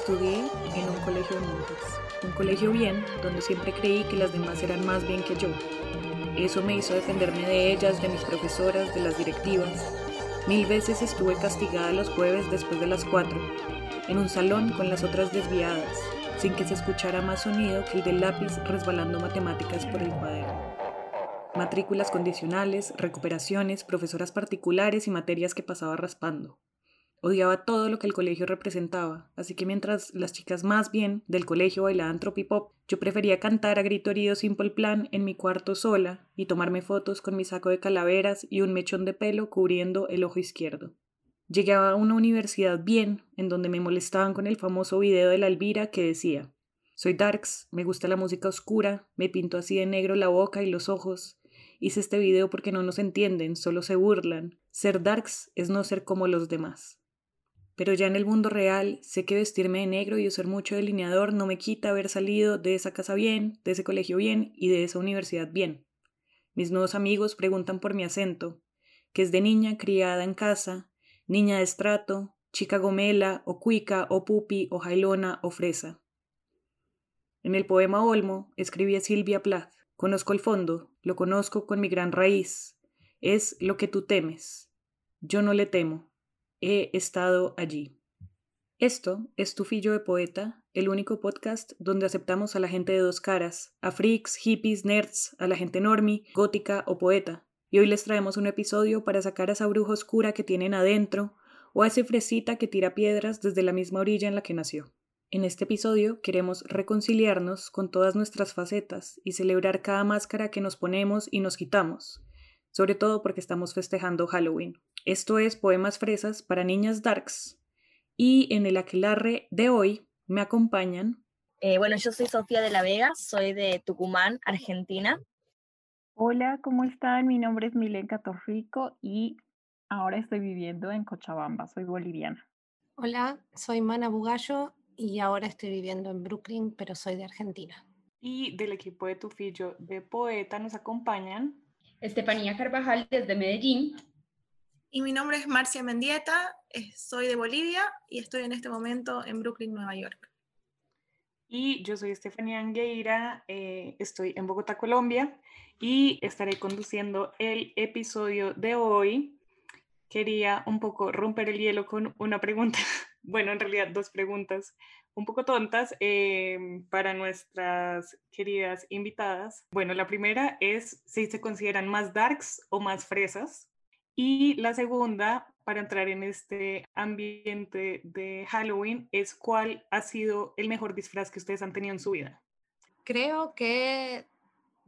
Estudié en un colegio de monjas, un colegio bien donde siempre creí que las demás eran más bien que yo. Eso me hizo defenderme de ellas, de mis profesoras, de las directivas. Mil veces estuve castigada los jueves después de las cuatro, en un salón con las otras desviadas, sin que se escuchara más sonido que el del lápiz resbalando matemáticas por el cuaderno. Matrículas condicionales, recuperaciones, profesoras particulares y materias que pasaba raspando. Odiaba todo lo que el colegio representaba, así que mientras las chicas más bien del colegio bailaban tropipop, yo prefería cantar a grito herido Simple Plan en mi cuarto sola y tomarme fotos con mi saco de calaveras y un mechón de pelo cubriendo el ojo izquierdo. Llegué a una universidad bien, en donde me molestaban con el famoso video de la Elvira que decía Soy Darks, me gusta la música oscura, me pinto así de negro la boca y los ojos. Hice este video porque no nos entienden, solo se burlan. Ser Darks es no ser como los demás. Pero ya en el mundo real sé que vestirme de negro y usar mucho delineador no me quita haber salido de esa casa bien, de ese colegio bien y de esa universidad bien. Mis nuevos amigos preguntan por mi acento, que es de niña criada en casa, niña de estrato, chica gomela o cuica o pupi o jailona o fresa. En el poema Olmo escribí a Silvia Plath. Conozco el fondo, lo conozco con mi gran raíz. Es lo que tú temes. Yo no le temo he estado allí. Esto es Tu Fillo de Poeta, el único podcast donde aceptamos a la gente de dos caras, a freaks, hippies, nerds, a la gente normie, gótica o poeta. Y hoy les traemos un episodio para sacar a esa bruja oscura que tienen adentro o a ese fresita que tira piedras desde la misma orilla en la que nació. En este episodio queremos reconciliarnos con todas nuestras facetas y celebrar cada máscara que nos ponemos y nos quitamos, sobre todo porque estamos festejando Halloween. Esto es Poemas Fresas para Niñas Darks. Y en el aquelarre de hoy me acompañan. Eh, bueno, yo soy Sofía de la Vega, soy de Tucumán, Argentina. Hola, ¿cómo están? Mi nombre es Milenka Torrico y ahora estoy viviendo en Cochabamba, soy boliviana. Hola, soy Mana Bugallo y ahora estoy viviendo en Brooklyn, pero soy de Argentina. Y del equipo de Tufillo de Poeta nos acompañan Estefanía Carvajal desde Medellín. Y mi nombre es Marcia Mendieta, soy de Bolivia y estoy en este momento en Brooklyn, Nueva York. Y yo soy Estefanía Angueira, eh, estoy en Bogotá, Colombia, y estaré conduciendo el episodio de hoy. Quería un poco romper el hielo con una pregunta, bueno, en realidad dos preguntas un poco tontas eh, para nuestras queridas invitadas. Bueno, la primera es si se consideran más darks o más fresas. Y la segunda, para entrar en este ambiente de Halloween, es cuál ha sido el mejor disfraz que ustedes han tenido en su vida. Creo que,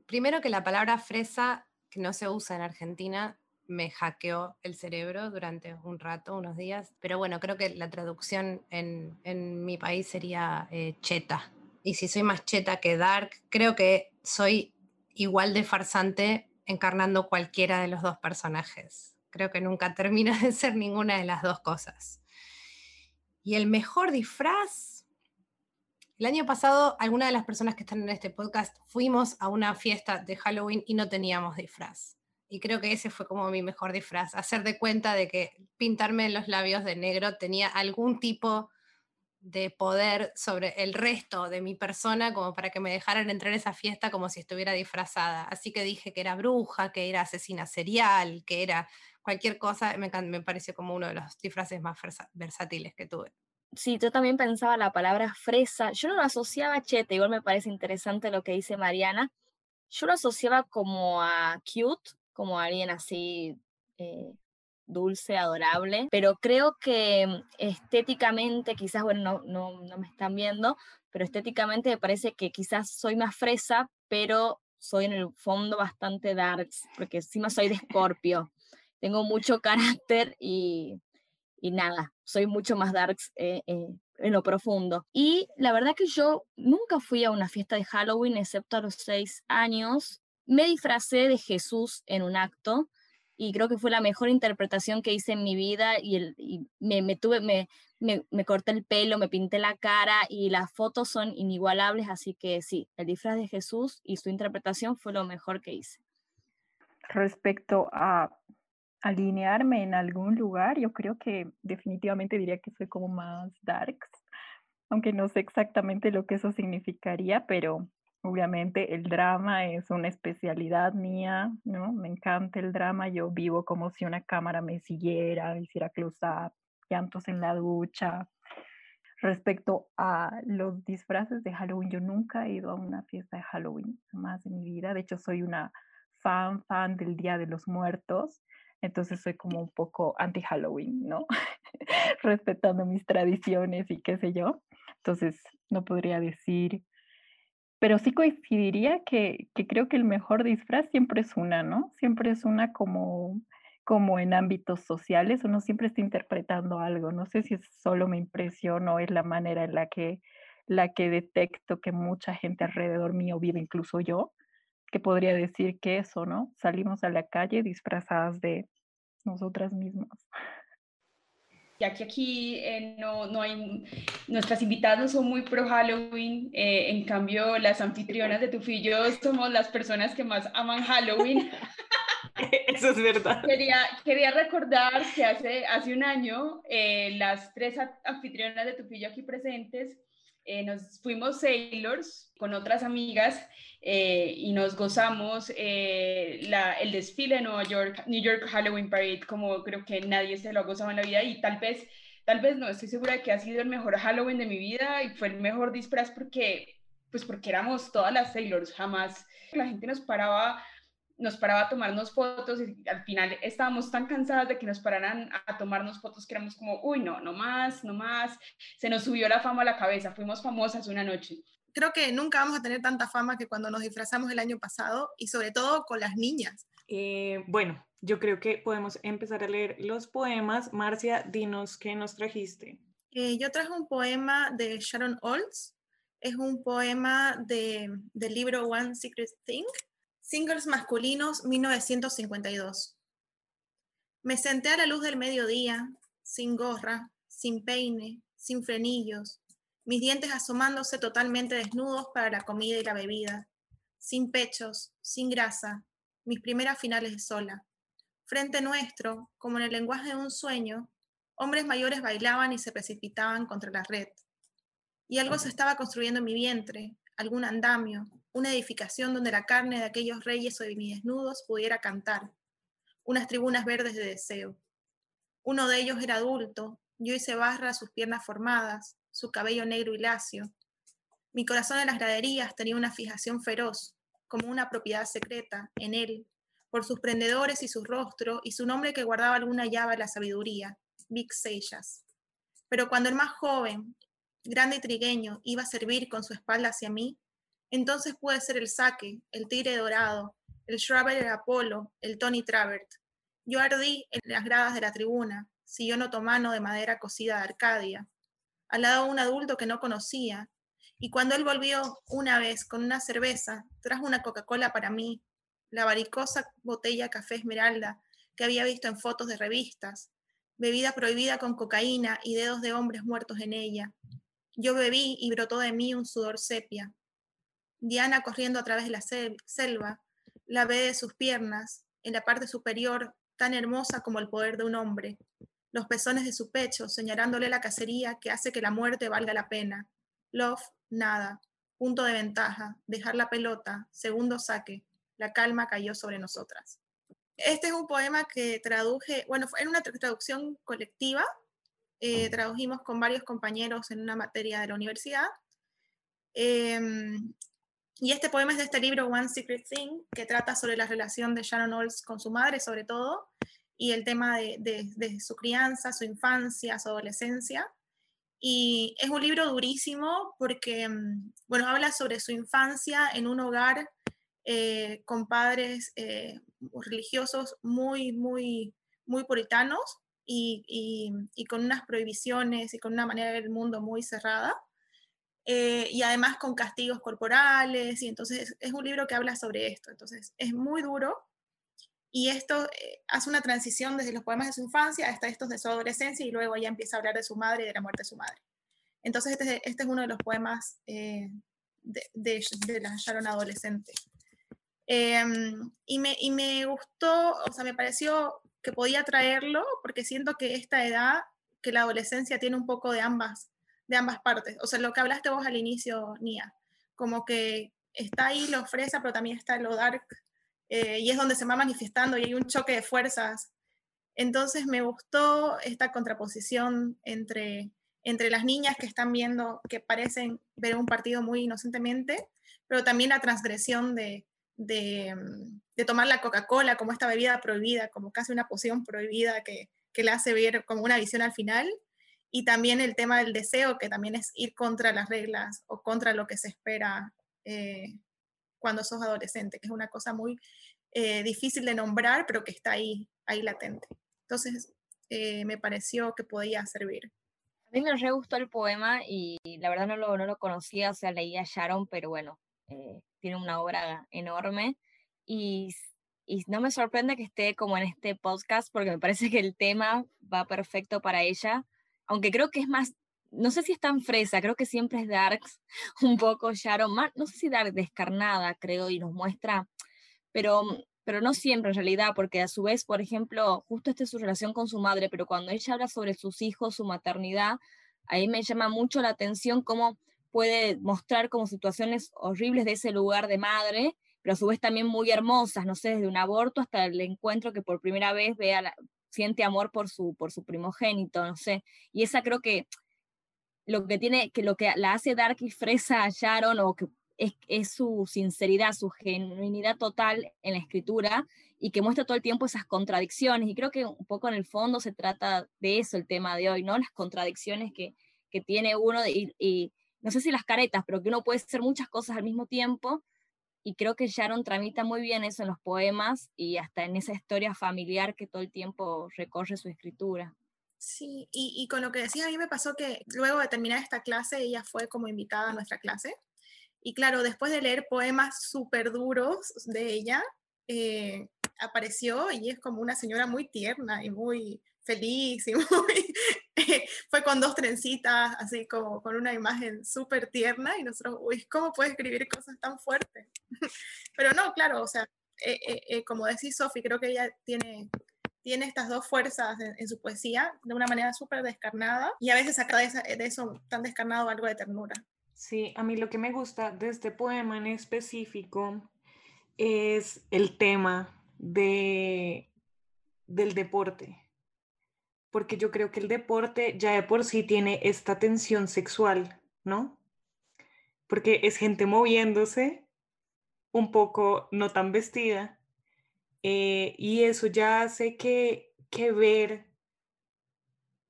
primero que la palabra fresa, que no se usa en Argentina, me hackeó el cerebro durante un rato, unos días, pero bueno, creo que la traducción en, en mi país sería eh, cheta. Y si soy más cheta que dark, creo que soy igual de farsante encarnando cualquiera de los dos personajes creo que nunca termina de ser ninguna de las dos cosas. Y el mejor disfraz, el año pasado algunas de las personas que están en este podcast fuimos a una fiesta de Halloween y no teníamos disfraz. Y creo que ese fue como mi mejor disfraz, hacer de cuenta de que pintarme los labios de negro tenía algún tipo de poder sobre el resto de mi persona como para que me dejaran entrar a esa fiesta como si estuviera disfrazada. Así que dije que era bruja, que era asesina serial, que era cualquier cosa, me, me pareció como uno de los disfraces más versátiles que tuve. Sí, yo también pensaba la palabra fresa. Yo no lo asociaba a chete, igual me parece interesante lo que dice Mariana. Yo lo asociaba como a cute, como alguien así eh, dulce, adorable, pero creo que mm, estéticamente, quizás, bueno, no, no, no me están viendo, pero estéticamente me parece que quizás soy más fresa, pero soy en el fondo bastante darks, porque encima soy de escorpio. Tengo mucho carácter y y nada, soy mucho más darks eh, eh, en lo profundo. Y la verdad que yo nunca fui a una fiesta de Halloween, excepto a los seis años. Me disfracé de Jesús en un acto y creo que fue la mejor interpretación que hice en mi vida y, me, me, tuve, me, me, corté el pelo, me pinté la cara y las fotos son inigualables, así que sí, el disfraz de Jesús y su interpretación fue lo mejor que hice. Respecto a alinearme en algún lugar, yo creo que definitivamente diría que soy como más darks, aunque no sé exactamente lo que eso significaría, pero obviamente el drama es una especialidad mía, ¿no? Me encanta el drama, yo vivo como si una cámara me siguiera, hiciera close-up, llantos en la ducha. Respecto a los disfraces de Halloween, yo nunca he ido a una fiesta de Halloween, más en mi vida. De hecho, soy una fan, fan del Día de los Muertos entonces soy como un poco anti-Halloween, ¿no? Respetando mis tradiciones y qué sé yo. Entonces no podría decir, pero sí coincidiría que, creo que el mejor disfraz siempre es una, ¿no? Siempre es una como, como en ámbitos sociales, uno siempre está interpretando algo. No sé si es solo mi impresión o es la manera en la que, la que detecto que mucha gente alrededor mío vive, incluso yo, que podría decir que eso, ¿no? Salimos a la calle disfrazadas de nosotras mismas. Ya que aquí eh, no, no, hay, nuestras invitadas no son muy pro Halloween, eh, en cambio las anfitrionas de Tufillo somos las personas que más aman Halloween. Eso es verdad. Quería, quería recordar que hace, hace un año eh, las tres anfitrionas de Tufillo aquí presentes nos fuimos sailors con otras amigas eh, y nos gozamos eh, la, el desfile de Nueva York, New York Halloween Parade, como creo que nadie se lo ha gozado en la vida y tal vez, tal vez no, estoy segura de que ha sido el mejor Halloween de mi vida y fue el mejor disfraz porque, pues porque éramos todas las Sailors, jamás la gente nos paraba nos paraba a tomarnos fotos y al final estábamos tan cansadas de que nos pararan a tomarnos fotos que éramos como, uy, no, no más, no más, se nos subió la fama a la cabeza, fuimos famosas una noche creo que nunca vamos a tener tanta fama que cuando nos disfrazamos el año pasado y sobre todo con las niñas. Eh, bueno, yo creo que podemos empezar a leer los poemas. Marcia, dinos qué nos trajiste. Eh, yo traje un poema de Sharon Olds. Es un poema de, del libro One Secret Thing. Singles masculinos 1952. Me senté a la luz del mediodía, sin gorra, sin peine, sin frenillos, mis dientes asomándose totalmente desnudos para la comida y la bebida, sin pechos, sin grasa, mis primeras finales de sola. Frente nuestro, como en el lenguaje de un sueño, hombres mayores bailaban y se precipitaban contra la red. Y algo se estaba construyendo en mi vientre, algún andamio, una edificación donde la carne de aquellos reyes o de mis desnudos pudiera cantar, unas tribunas verdes de deseo. Uno de ellos era adulto, yo hice barra a sus piernas formadas, su cabello negro y lacio. Mi corazón en las graderías tenía una fijación feroz, como una propiedad secreta, en él, por sus prendedores y su rostro y su nombre que guardaba alguna llave a la sabiduría, Big Seyas. Pero cuando el más joven, grande y trigueño, iba a servir con su espalda hacia mí, entonces pude ser el saque, el tigre dorado, el Shraber Apolo, el Tony Travert. Yo ardí en las gradas de la tribuna, sillón otomano de madera cocida de Arcadia, al lado de un adulto que no conocía, y cuando él volvió una vez con una cerveza, trajo una Coca-Cola para mí, la varicosa botella café esmeralda que había visto en fotos de revistas, bebida prohibida con cocaína y dedos de hombres muertos en ella. Yo bebí y brotó de mí un sudor sepia. Diana corriendo a través de la selva, la ve de sus piernas, en la parte superior, tan hermosa como el poder de un hombre. los pezones de su pecho, señalándole la cacería que hace que la muerte valga la pena. Love, nada. Punto de ventaja, dejar la pelota, segundo saque. La calma cayó sobre nosotras. Este es un poema que traduje, bueno, fue en una traducción colectiva, eh, tradujimos con varios compañeros en una materia de la universidad. Em, y este poema es de este libro One Secret Thing, que trata sobre la relación de Sharon Olds con su madre, sobre todo, y el tema de, su crianza, su infancia, su adolescencia. Y es un libro durísimo porque, mm, bueno, habla sobre su infancia en un hogar eh, con padres eh, religiosos muy, muy, muy puritanos y, y, y, con unas prohibiciones y con una manera del mundo muy cerrada. Eh, y además con castigos corporales, y entonces es un libro que habla sobre esto, entonces es muy duro, y esto eh, hace una transición desde los poemas de su infancia hasta estos de su adolescencia, y luego ya empieza a hablar de su madre y de la muerte de su madre. Entonces este, este es uno de los poemas eh, de, de, la Sharon adolescente. Em, y, me, y me gustó, o sea, me pareció que podía traerlo, porque siento que esta edad, que la adolescencia tiene un poco de ambas de ambas partes. O sea, lo que hablaste vos al inicio, Nia, como que está ahí lo fresa, pero también está lo dark, eh, y es donde se va manifestando y hay un choque de fuerzas. Entonces me gustó esta contraposición entre, entre las niñas que están viendo, que parecen ver un partido muy inocentemente, pero también la transgresión de, de, de tomar la Coca-Cola como esta bebida prohibida, como casi una poción prohibida que, que le hace ver como una visión al final, y también el tema del deseo, que también es ir contra las reglas o contra lo que se espera eh, cuando sos adolescente, que es una cosa muy eh, difícil de nombrar, pero que está ahí, ahí latente. Entonces, eh, me pareció que podía servir. A mí me re gustó el poema y la verdad no lo, no lo conocía, o sea, leía Sharon, pero bueno, tiene una obra enorme y, y no me sorprende que esté como en este podcast porque me parece que el tema va perfecto para ella aunque creo que es más, no sé si es tan fresa, creo que siempre es darks, un poco Sharon, no sé si dark descarnada, creo, y nos muestra, pero, pero no siempre en realidad, porque a su vez, por ejemplo, justo esta es su relación con su madre, pero cuando ella habla sobre sus hijos, su maternidad, ahí me llama mucho la atención cómo puede mostrar como situaciones horribles de ese lugar de madre, pero a su vez también muy hermosas, no sé, desde un aborto hasta el encuentro que por primera vez ve a la, siente amor por su, por su primogénito, no sé. Y esa creo que lo que tiene, que lo que la hace Dark y fresa a Sharon, o que es, su sinceridad, su genuinidad total en la escritura, y que muestra todo el tiempo esas contradicciones. Y creo que un poco en el fondo se trata de eso el tema de hoy, ¿no? Las contradicciones que, que tiene uno, y, y no sé si las caretas, pero que uno puede ser muchas cosas al mismo tiempo, y creo que Sharon tramita muy bien eso en los poemas y hasta en esa historia familiar que todo el tiempo recorre su escritura. Sí, y, y con lo que decía, a mí me pasó que luego de terminar esta clase, ella fue como invitada a nuestra clase. Y claro, después de leer poemas súper duros de ella, eh, apareció y es como una señora muy tierna y muy feliz y muy, fue con dos trencitas, así como con una imagen súper tierna y nosotros, uy, ¿cómo puede escribir cosas tan fuertes? Pero no, claro, o sea, eh, eh, eh, como decís Sofi, creo que ella tiene, tiene estas dos fuerzas en, su poesía de una manera súper descarnada y a veces saca de, de eso tan descarnado algo de ternura. Sí, a mí lo que me gusta de este poema en específico es el tema de, del deporte porque yo creo que el deporte ya de por sí tiene esta tensión sexual, ¿no? Porque es gente moviéndose, un poco no tan vestida, eh, y eso ya hace que, que ver,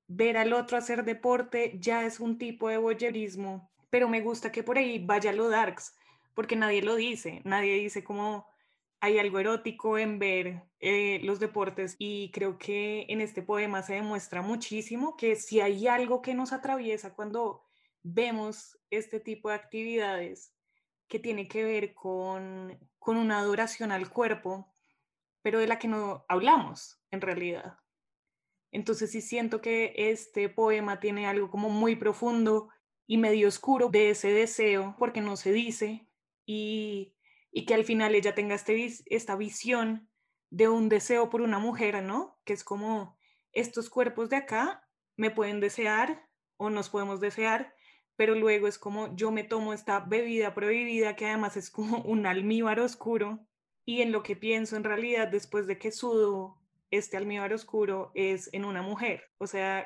ver al otro hacer deporte ya es un tipo de voyerismo, pero me gusta que por ahí vaya lo darks, porque nadie lo dice, nadie dice como hay algo erótico en ver eh, los deportes y creo que en este poema se demuestra muchísimo que si hay algo que nos atraviesa cuando vemos este tipo de actividades que tiene que ver con, con una adoración al cuerpo, pero de la que no hablamos en realidad. Entonces sí siento que este poema tiene algo como muy profundo y medio oscuro de ese deseo, porque no se dice, y y que al final ella tenga este, esta visión de un deseo por una mujer, ¿no? Que es como estos cuerpos de acá me pueden desear o nos podemos desear, pero luego es como yo me tomo esta bebida prohibida que además es como un almíbar oscuro y en lo que pienso en realidad después de que sudo este almíbar oscuro es en una mujer. O sea,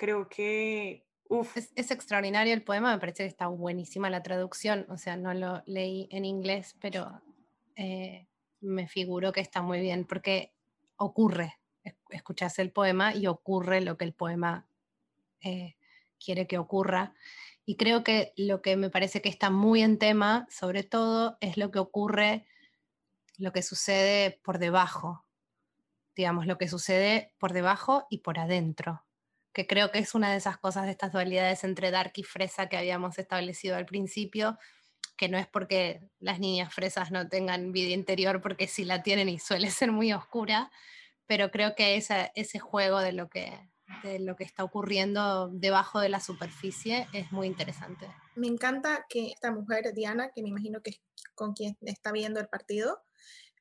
Creo que... Uf. Es, es, extraordinario el poema, me parece que está buenísima la traducción, o sea, no lo leí en inglés, pero eh, me figuro que está muy bien, porque ocurre, escuchas el poema y ocurre lo que el poema eh, quiere que ocurra. Y creo que lo que me parece que está muy en tema, sobre todo, es lo que ocurre, lo que sucede por debajo, digamos, lo que sucede por debajo y por adentro que creo que es una de esas cosas de estas dualidades entre dark y fresa que habíamos establecido al principio, que no es porque las niñas fresas no tengan vida interior, porque sí la tienen y suele ser muy oscura, pero creo que esa, ese juego de lo, que, de lo que está ocurriendo debajo de la superficie es muy interesante. Me encanta que esta mujer, Diana, que me imagino que es con quien está viendo el partido,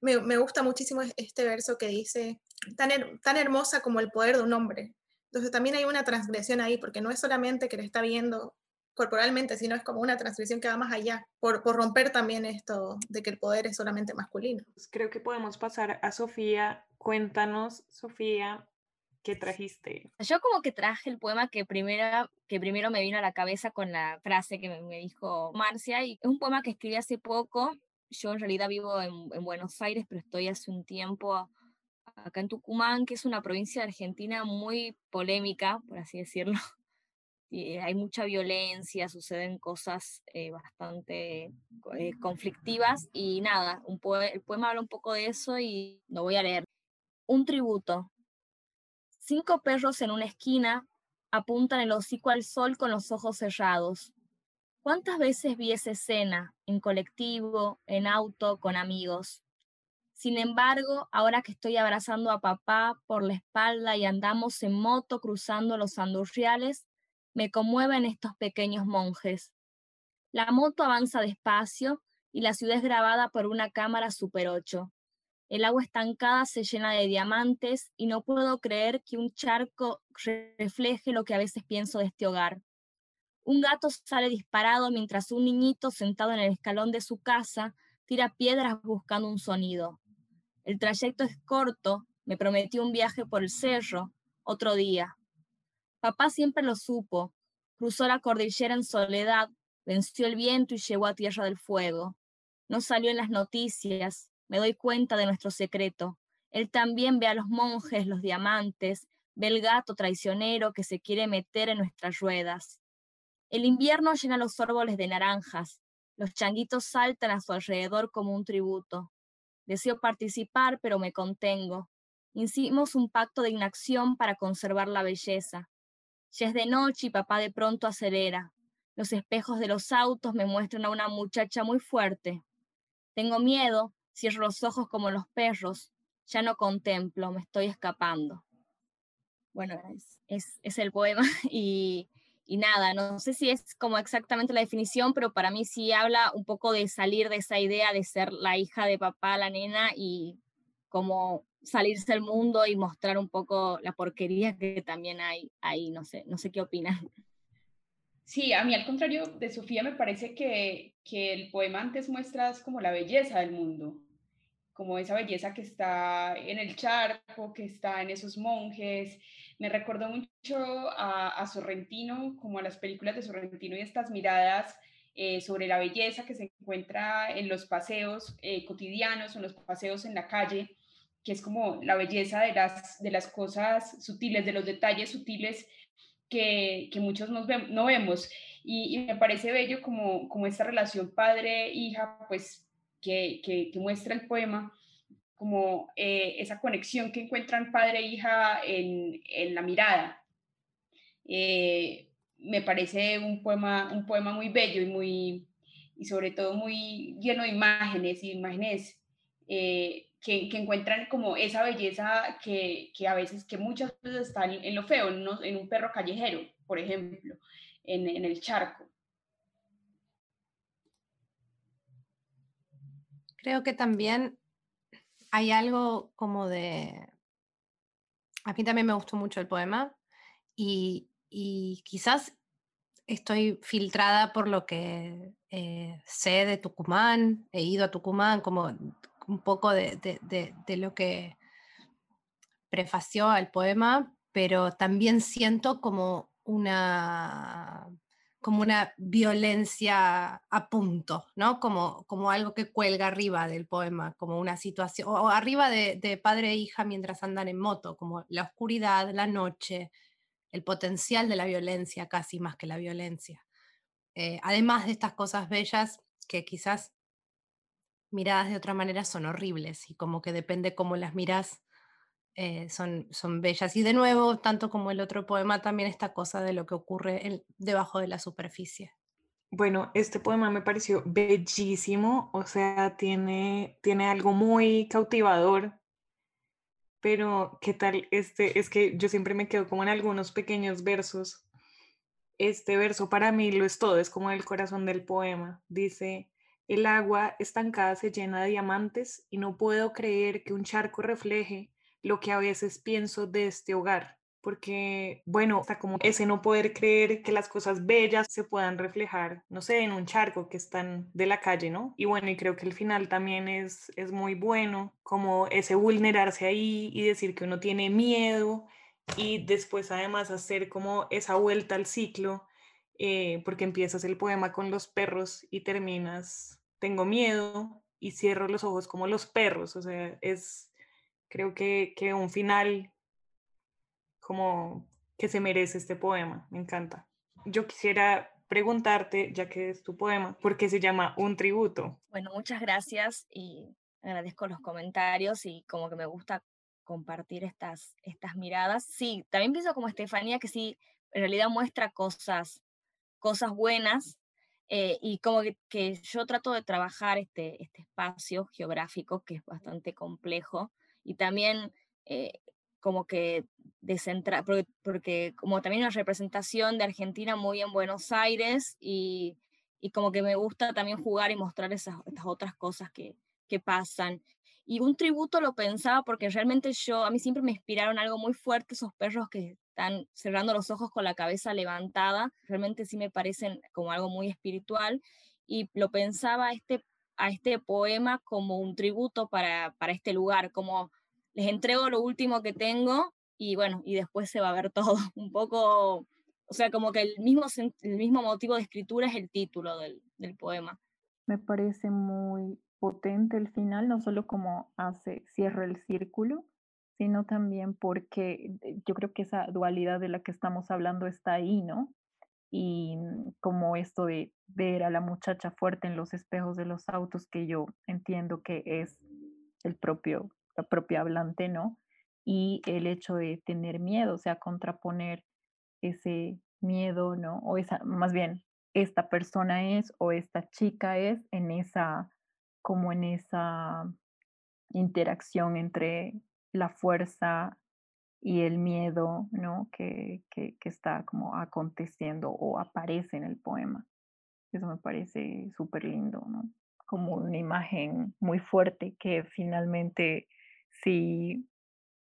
me, me gusta muchísimo este verso que dice, tan, tan hermosa como el poder de un hombre, entonces también hay una transgresión ahí, porque no es solamente que le está viendo corporalmente, sino es como una transgresión que va más allá, por, por romper también esto de que el poder es solamente masculino. Pues creo que podemos pasar a Sofía. Cuéntanos, Sofía, ¿qué trajiste? Yo como que traje el poema que primero, que primero me vino a la cabeza con la frase que me, dijo Marcia, y es un poema que escribí hace poco. Yo en realidad vivo en, en Buenos Aires, pero estoy hace un tiempo acá en Tucumán, que es una provincia de Argentina muy polémica, por así decirlo. Hay mucha violencia, suceden cosas eh, bastante eh, conflictivas y nada, un el poema habla un poco de eso y lo voy a leer. Un tributo. Cinco perros en una esquina apuntan el hocico al sol con los ojos cerrados. ¿Cuántas veces vi esa escena en colectivo, en auto, con amigos? Sin embargo, ahora que estoy abrazando a papá por la espalda y andamos en moto cruzando los andurriales, me conmueven estos pequeños monjes. La moto avanza despacio y la ciudad es grabada por una cámara Super 8. El agua estancada se llena de diamantes y no puedo creer que un charco refleje lo que a veces pienso de este hogar. Un gato sale disparado mientras un niñito sentado en el escalón de su casa tira piedras buscando un sonido. El trayecto es corto, me prometió un viaje por el cerro, otro día. Papá siempre lo supo, cruzó la cordillera en soledad, venció el viento y llegó a Tierra del Fuego. No salió en las noticias, me doy cuenta de nuestro secreto. Él también ve a los monjes, los diamantes, ve el gato traicionero que se quiere meter en nuestras ruedas. El invierno llena los árboles de naranjas, los changuitos saltan a su alrededor como un tributo. Deseo participar, pero me contengo. Hicimos un pacto de inacción para conservar la belleza. Ya es de noche y papá de pronto acelera. Los espejos de los autos me muestran a una muchacha muy fuerte. Tengo miedo, cierro los ojos como los perros. Ya no contemplo, me estoy escapando. Bueno, es, es el poema y y nada, no sé si es como exactamente la definición, pero para mí sí habla un poco de salir de esa idea de ser la hija de papá, la nena, y como salirse del mundo y mostrar un poco la porquería que también hay ahí, no sé, no sé qué opinan. Sí, a mí al contrario de Sofía me parece que, que el poema antes muestra como la belleza del mundo, como esa belleza que está en el charco, que está en esos monjes. Me recordó mucho a, Sorrentino, como a las películas de Sorrentino y estas miradas eh, sobre la belleza que se encuentra en los paseos eh, cotidianos, en los paseos en la calle, que es como la belleza de las, de las cosas sutiles, de los detalles sutiles que, muchos nos no vemos. Y, me parece bello como, como esta relación padre-hija, pues que, muestra el poema, como eh, esa conexión que encuentran padre e hija en, la mirada. Eh, me parece un poema, un poema muy bello y, muy, y sobre todo muy lleno de imágenes y imágenes eh, que, encuentran como esa belleza que, a veces, que muchas veces está en lo feo, en, un perro callejero, por ejemplo, en, en el charco. Creo que también hay algo como de... A mí también me gustó mucho el poema y, quizás estoy filtrada por lo que eh, sé de Tucumán, he ido a Tucumán, como un poco de, de lo que prefació al poema, pero también siento como una como una violencia a punto, ¿no? Como, como algo que cuelga arriba del poema, como una situación, o arriba de, padre e hija mientras andan en moto, como la oscuridad, la noche, el potencial de la violencia casi más que la violencia. Eh, además de estas cosas bellas que quizás miradas de otra manera son horribles y como que depende cómo las miras eh, son, son bellas. Y de nuevo, tanto como el otro poema, también esta cosa de lo que ocurre debajo de la superficie. Bueno, este poema me pareció bellísimo, o sea, tiene, tiene algo muy cautivador, pero ¿qué tal? Este, es que yo siempre me quedo como en algunos pequeños versos. Este verso para mí lo es todo, es como el corazón del poema. Dice, el agua estancada se llena de diamantes y no puedo creer que un charco refleje lo que a veces pienso de este hogar, porque, bueno, está como ese no poder creer que las cosas bellas se puedan reflejar, no sé, en un charco que están de la calle, ¿no? Y bueno, y creo que el final también es, es muy bueno, como ese vulnerarse ahí y decir que uno tiene miedo y después además hacer como esa vuelta al ciclo, eh, porque empiezas el poema con los perros y terminas, tengo miedo y cierro los ojos como los perros, o sea, es creo que, que un final como que se merece este poema, me encanta. Yo quisiera preguntarte, ya que es tu poema, ¿por qué se llama Un tributo? Bueno, muchas gracias y agradezco los comentarios y como que me gusta compartir estas, estas miradas. Sí, también pienso como Estefanía que sí, en realidad muestra cosas, cosas buenas eh, y como que, que, yo trato de trabajar este, este espacio geográfico que es bastante complejo y también eh, como que descentra, porque, como también una representación de Argentina muy en Buenos Aires y, y como que me gusta también jugar y mostrar esas, otras cosas que, que pasan. Y un tributo lo pensaba porque realmente yo, a mí siempre me inspiraron algo muy fuerte esos perros que están cerrando los ojos con la cabeza levantada, realmente sí me parecen como algo muy espiritual y lo pensaba este, a este poema como un tributo para, para este lugar, como les entrego lo último que tengo y bueno, y después se va a ver todo. Un poco, o sea, como que el mismo, el mismo motivo de escritura es el título del, del poema. Me parece muy potente el final, no solo como hace, cierra el círculo, sino también porque eh, yo creo que esa dualidad de la que estamos hablando está ahí, ¿no? Y como esto de ver a la muchacha fuerte en los espejos de los autos, que yo entiendo que es el propio propia hablante, ¿no? Y el hecho de tener miedo, o sea, contraponer ese miedo, ¿no? O esa, más bien, esta persona es o esta chica es en esa, como en esa interacción entre la fuerza y el miedo, ¿no? Que, que, está como aconteciendo o aparece en el poema. Eso me parece súper lindo. Como una imagen muy fuerte que finalmente si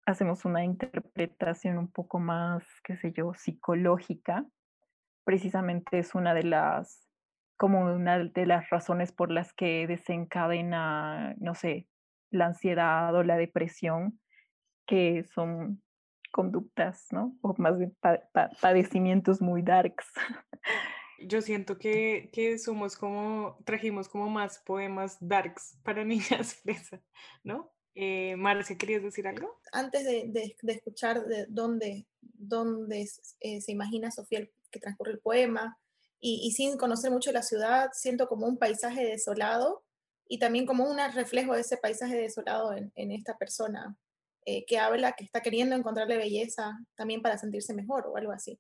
hacemos una interpretación un poco más, qué sé yo, psicológica, precisamente es una de las, como una de las razones por las que desencadena, no sé, la ansiedad o la depresión, que son conductas, ¿no? O más bien padecimientos muy darks. Yo siento que, que, somos como, trajimos como más poemas darks para niñas fresa, ¿no? Eh, Marcia, ¿querías decir algo? Antes de, de, escuchar de dónde, dónde eh, se imagina Sofía que transcurre el poema, y, y, sin conocer mucho la ciudad, siento como un paisaje desolado y también como un reflejo de ese paisaje desolado en, en esta persona eh, que habla, que está queriendo encontrarle belleza también para sentirse mejor o algo así.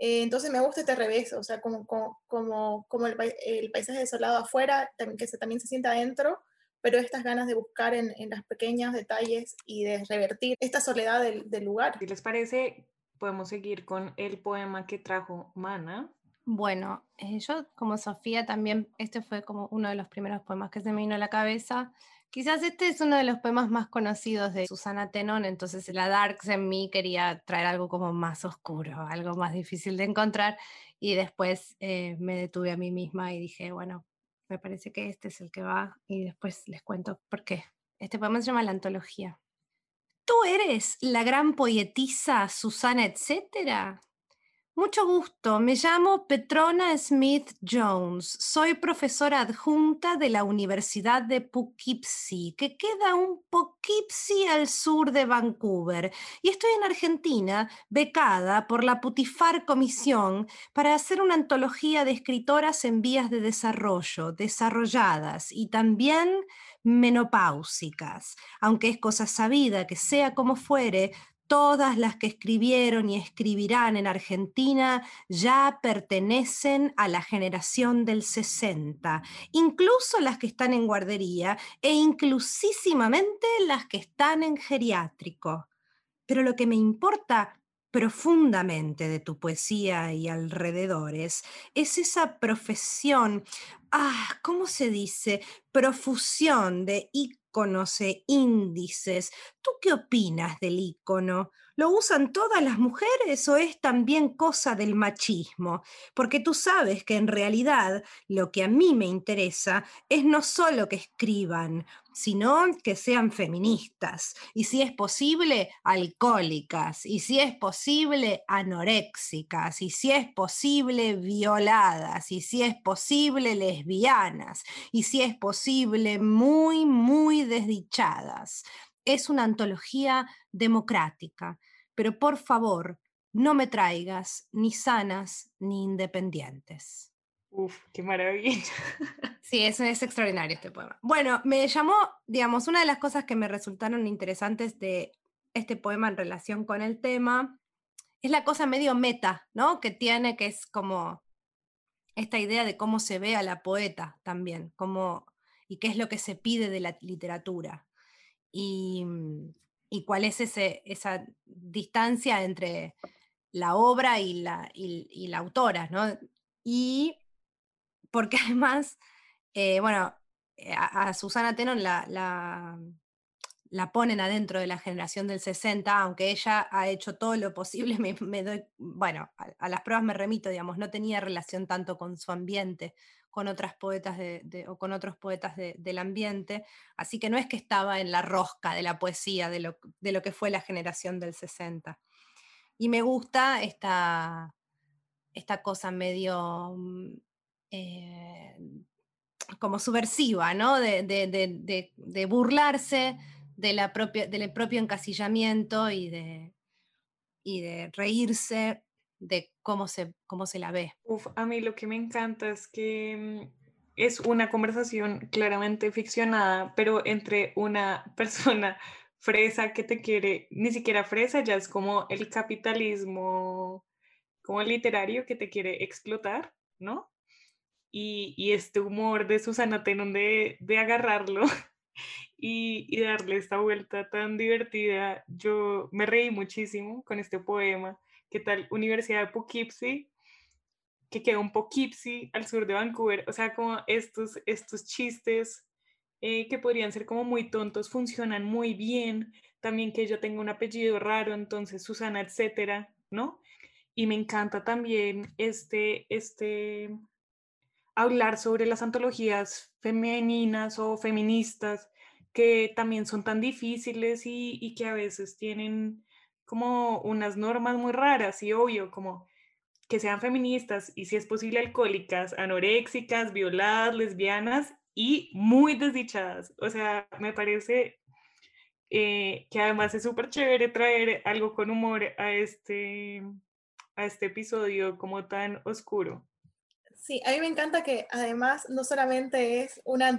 Eh, entonces me gusta este revés, o sea, como, como, como, el, el, paisaje desolado afuera, también, que se, también se sienta adentro, pero estas ganas de buscar en, en los pequeños detalles y de revertir esta soledad del, del lugar. Si les parece, podemos seguir con el poema que trajo Mana. Bueno, eh, yo como Sofía también, este fue como uno de los primeros poemas que se me vino a la cabeza. Quizás este es uno de los poemas más conocidos de Susana Tenón, entonces la Darks en mí quería traer algo como más oscuro, algo más difícil de encontrar y después eh, me detuve a mí misma y dije, bueno, me parece que este es el que va y después les cuento por qué. Este poema se llama La Antología. ¿Tú eres la gran poetisa Susana, etcétera? Mucho gusto, me llamo Petrona Smith Jones, soy profesora adjunta de la Universidad de Poughkeepsie, que queda un Poughkeepsie al sur de Vancouver, y estoy en Argentina, becada por la Putifar Comisión para hacer una antología de escritoras en vías de desarrollo, desarrolladas y también menopáusicas, aunque es cosa sabida que sea como fuere, todas las que escribieron y escribirán en Argentina ya pertenecen a la generación del 60, incluso las que están en guardería e inclusísimamente las que están en geriátrico. Pero lo que me importa profundamente de tu poesía y alrededores es esa profesión, ah, ¿cómo se dice? Profusión de e índices. ¿Tú qué opinas del ícono? ¿Lo usan todas las mujeres o es también cosa del machismo? Porque tú sabes que en realidad lo que a mí me interesa es no solo que escriban, sino que sean feministas. Y si es posible, alcohólicas. Y si es posible, anoréxicas. Y si es posible, violadas. Y si es posible, lesbianas. Y si es posible, muy, muy desdichadas es una antología democrática, pero por favor, no me traigas ni sanas ni independientes. Uf, qué maravilla. Sí, es, es extraordinario este poema. Bueno, me llamó, digamos, una de las cosas que me resultaron interesantes de este poema en relación con el tema es la cosa medio meta, ¿no? Que tiene, que es como esta idea de cómo se ve a la poeta también, cómo, y qué es lo que se pide de la literatura. Mm, y, cuál es ese, esa distancia entre la obra y la, y, la autora, ¿no? Y porque además, eh, bueno, eh, a, Susana Tenon la, la, ponen adentro de la generación del 60, aunque ella ha hecho todo lo posible, me, doy, bueno, a, a, las pruebas me remito, digamos, no tenía relación tanto con su ambiente con otras poetas de, o con otros poetas del ambiente, así que no es que estaba en la rosca de la poesía de lo, de lo que fue la generación del 60. Y me gusta esta, esta cosa medio mm, eh, como subversiva, ¿no? De, de, burlarse de la propia, del propio encasillamiento y de, y de reírse de cómo se, cómo se la ve. Uf, a mí lo que me encanta es que mm, es una conversación claramente ficcionada, pero entre una persona fresa que te quiere, ni siquiera fresa, ya es como el capitalismo, como literario que te quiere explotar, ¿no? Y, este humor de Susana Tenon de, de agarrarlo y, y darle esta vuelta tan divertida, yo me reí muchísimo con este poema ¿Qué tal Universidad de Poughkeepsie? Que queda un Poughkeepsie al sur de Vancouver. O sea, como estos, estos chistes eh, que podrían ser como muy tontos, funcionan muy bien. También que yo tengo un apellido raro, entonces Susana, etcétera, ¿no? Y me encanta también este, este, hablar sobre las antologías femeninas o feministas que también son tan difíciles y, y que a veces tienen como unas normas muy raras y obvio, como que sean feministas y si es posible alcohólicas, anoréxicas, violadas, lesbianas y muy desdichadas. O sea, me parece eh, que además es súper chévere traer algo con humor a este, a este episodio como tan oscuro. Sí, a mí me encanta que además no solamente es una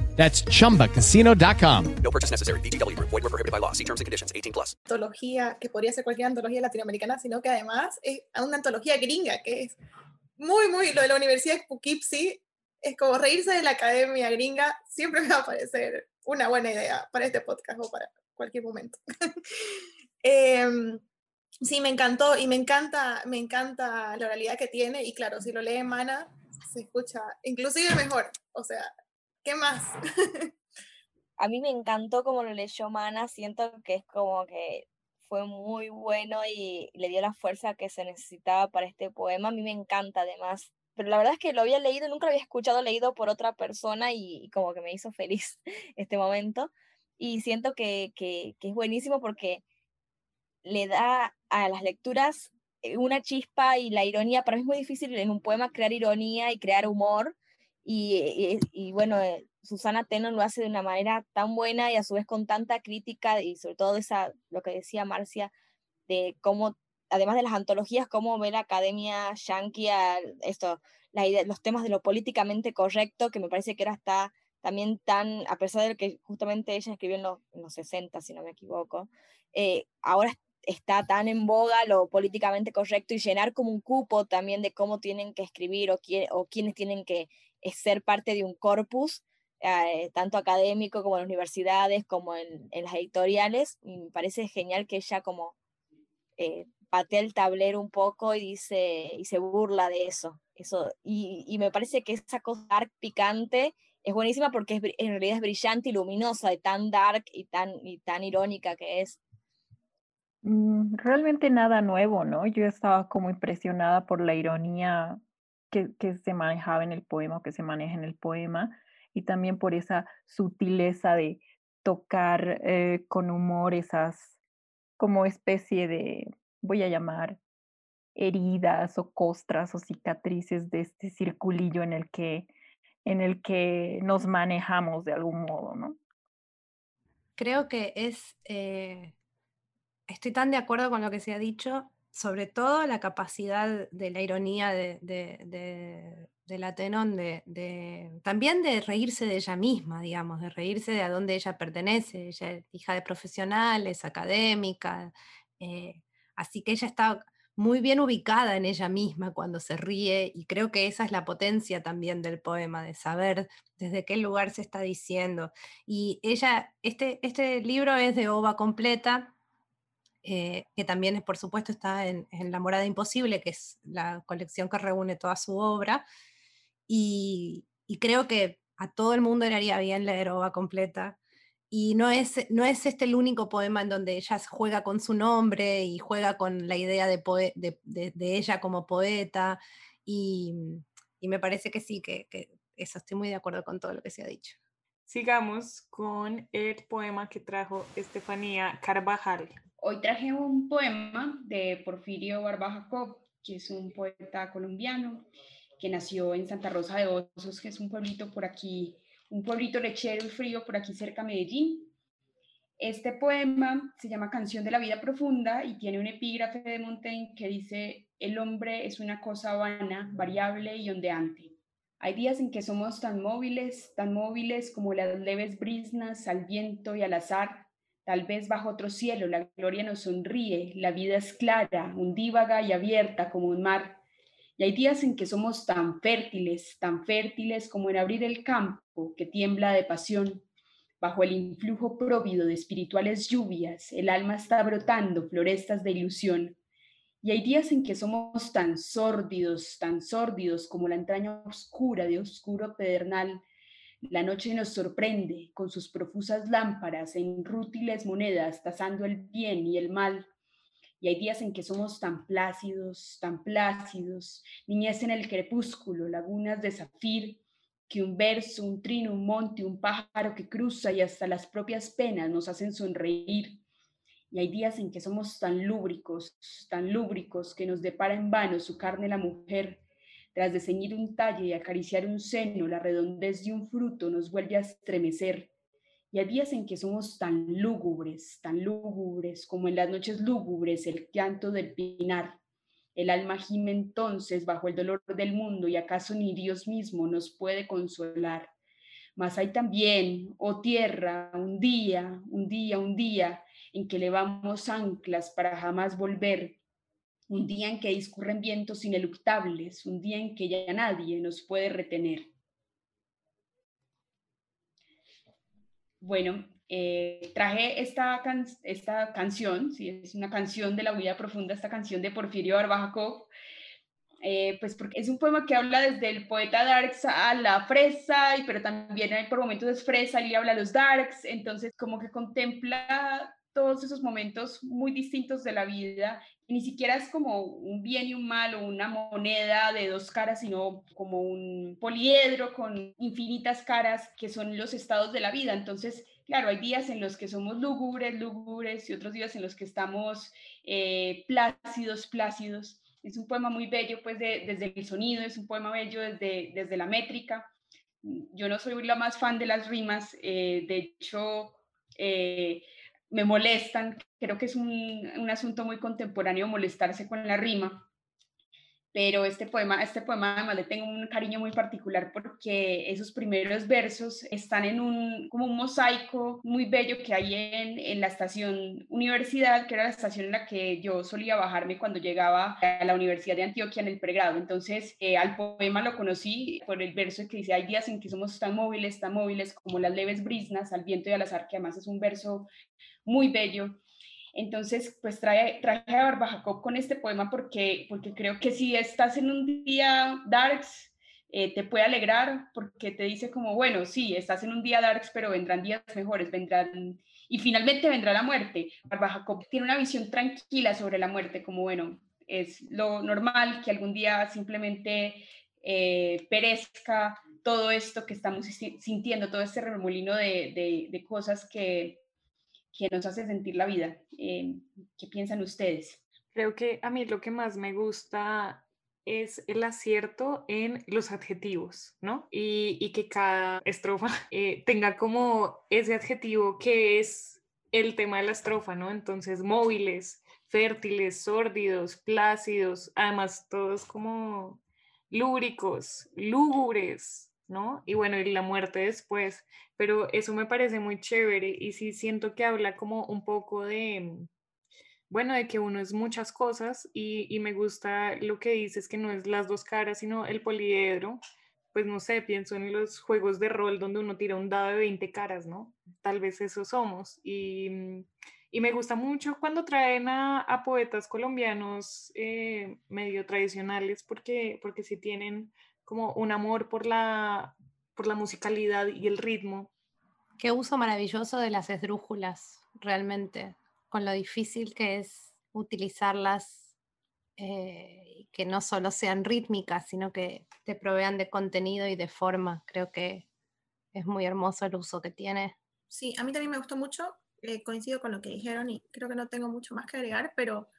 That's chumbacasino.com. No purchase necessary. BGW. Void were prohibited by law. See terms and conditions. 18 plus. antología que podría ser cualquier antología latinoamericana, sino que además es una antología gringa, que es muy, muy, lo de la Universidad de Poughkeepsie, es como reírse de la academia gringa, siempre me va a parecer una buena idea para este podcast o para cualquier momento. Em, sí, me encantó y me encanta, me encanta la oralidad que tiene y claro, si lo lee Mana, se escucha inclusive mejor, o sea, ¿qué más? A mí me encantó como lo leyó Mana, siento que es como que fue muy bueno y le dio la fuerza que se necesitaba para este poema. A mí me encanta además, pero la verdad es que lo había leído, nunca lo había escuchado leído por otra persona y, como que me hizo feliz este momento. Y siento que, que, que es buenísimo porque le da a las lecturas eh, una chispa y la ironía. Para mí es muy difícil en un poema crear ironía y crear humor. Y, y, y bueno, eh, Susana Teno lo hace de una manera tan buena y a su vez con tanta crítica y sobre todo esa, lo que decía Marcia, de cómo, además de las antologías, cómo ve la academia yankee esto, los temas de lo políticamente correcto, que me parece que era hasta también tan, a pesar de que justamente ella escribió en los, en los 60, si no me equivoco, eh, ahora está tan en boga lo políticamente correcto y llenar como un cupo también de cómo tienen que escribir o, quién, o quiénes tienen que eh, ser parte de un corpus, eh, tanto académico como en universidades, como en, en, las editoriales. Me parece genial que ella como eh, patea el tablero un poco y dice y se burla de eso. eso y, y me parece que esa cosa dark picante es buenísima porque es, en realidad es brillante y luminosa, de tan dark y tan, y tan irónica que es. Mm, realmente nada nuevo, ¿no? Yo estaba como impresionada por la ironía que, se manejaba en el poema, que se maneja en el poema, y también por esa sutileza de tocar eh, con humor esas como especie de, voy a llamar, heridas o costras o cicatrices de este circulillo en el que, en el que nos manejamos de algún modo, ¿no? Creo que es, eh, estoy tan de acuerdo con lo que se ha dicho, sobre todo la capacidad de la ironía de, de, la Tenon, de, también de reírse de ella misma, digamos, de reírse de a dónde ella pertenece. Ella es hija de profesionales, académica, eh, así que ella está muy bien ubicada en ella misma cuando se ríe y creo que esa es la potencia también del poema, de saber desde qué lugar se está diciendo. Y ella, este, este libro es de ova completa, eh, que también por supuesto está en, La Morada Imposible, que es la colección que reúne toda su obra, y, creo que a todo el mundo le haría bien leer ova completa. y no es, no es este el único poema en donde ella juega con su nombre y juega con la idea de, ella como poeta. Y, y, me parece que sí, que, que, eso, estoy muy de acuerdo con todo lo que se ha dicho. Sigamos con el poema que trajo Estefanía Carvajal. Hoy traje un poema de Porfirio Barba Jacob, que es un poeta colombiano que nació en Santa Rosa de Osos, que es un pueblito por aquí un pueblito lechero y frío por aquí cerca de Medellín. Este poema se llama Canción de la Vida Profunda y tiene un epígrafe de Montaigne que dice, el hombre es una cosa vana, variable y ondeante. Hay días en que somos tan móviles, tan móviles como las leves brisnas al viento y al azar. Tal vez bajo otro cielo la gloria nos sonríe, la vida es clara, undívaga y abierta como un mar. Y hay días en que somos tan fértiles, tan fértiles como en abrir el campo que tiembla de pasión. Bajo el influjo próvido de espirituales lluvias, el alma está brotando florestas de ilusión. Y hay días en que somos tan sórdidos, tan sórdidos como la entraña oscura de oscuro pedernal. La noche nos sorprende con sus profusas lámparas e inútiles monedas, tasando el bien y el mal y hay días en que somos tan plácidos, tan plácidos, niñez en el crepúsculo, lagunas de zafir, que un verso, un trino, un monte, un pájaro que cruza y hasta las propias penas nos hacen sonreír. Y hay días en que somos tan lúbricos, tan lúbricos, que nos depara en vano su carne la mujer. Tras de ceñir un talle y acariciar un seno, la redondez de un fruto nos vuelve a estremecer y hay días en que somos tan lúgubres, tan lúgubres, como en las noches lúgubres el llanto del pinar. El alma gime entonces bajo el dolor del mundo y acaso ni Dios mismo nos puede consolar. Mas hay también, oh tierra, un día, un día, un día en que levamos anclas para jamás volver, un día en que discurren vientos ineluctables, un día en que ya nadie nos puede retener. Bueno, eh, traje esta, esta canción, ¿sí? es una canción de la vida profunda, esta canción de Porfirio Barbajacob, eh, pues porque es un poema que habla desde el poeta Darks a la fresa, y, pero también hay por momentos es fresa y habla a los Darks, entonces como que contempla todos esos momentos muy distintos de la vida, ni siquiera es como un bien y un mal o una moneda de dos caras, sino como un poliedro con infinitas caras que son los estados de la vida. Entonces, claro, hay días en los que somos lúgubres, lúgubres, y otros días en los que estamos eh, plácidos, plácidos. Es un poema muy bello, pues, desde el sonido, es un poema bello desde, desde la métrica. Yo no soy la más fan de las rimas, eh, de hecho, eh, me molestan. Creo que es un, un, asunto muy contemporáneo molestarse con la rima. Pero este poema, este poema además le tengo un cariño muy particular porque esos primeros versos están en un, como un mosaico muy bello que hay en, en la estación universidad, que era la estación en la que yo solía bajarme cuando llegaba a la Universidad de Antioquia en el pregrado. Entonces, eh, al poema lo conocí por el verso que dice, hay días en que somos tan móviles, tan móviles como las leves brisnas al viento y al azar, que además es un verso muy bello. Entonces, pues traje, traje a Barba Jacob con este poema porque, porque creo que si estás en un día darks, eh, te puede alegrar porque te dice como, bueno, sí, estás en un día darks, pero vendrán días mejores, vendrán, y finalmente vendrá la muerte. Barba Jacob tiene una visión tranquila sobre la muerte, como, bueno, es lo normal que algún día simplemente eh, perezca todo esto que estamos sintiendo, todo este remolino de, de cosas que, que nos hace sentir la vida. Eh, ¿Qué piensan ustedes? Creo que a mí lo que más me gusta es el acierto en los adjetivos, ¿no? Y, que cada estrofa eh, tenga como ese adjetivo que es el tema de la estrofa, ¿no? Entonces, móviles, fértiles, sórdidos, plácidos, además todos como lúbricos, lúgubres, ¿no? Y bueno, y la muerte después, pero eso me parece muy chévere y sí siento que habla como un poco de, bueno, de que uno es muchas cosas y, me gusta lo que dices, que no es las dos caras, sino el poliedro. Pues no sé, pienso en los juegos de rol donde uno tira un dado de 20 caras, ¿no? Tal vez eso somos. Y, me gusta mucho cuando traen a, poetas colombianos eh, medio tradicionales porque, porque sí tienen como un amor por la, por la musicalidad y el ritmo Qué uso maravilloso de las esdrújulas, realmente, con lo difícil que es utilizarlas eh, que no solo sean rítmicas, sino que te provean de contenido y de forma. Creo que es muy hermoso el uso que tiene. Sí, a mí también me gustó mucho, eh, coincido con lo que dijeron y creo que no tengo mucho más que agregar, pero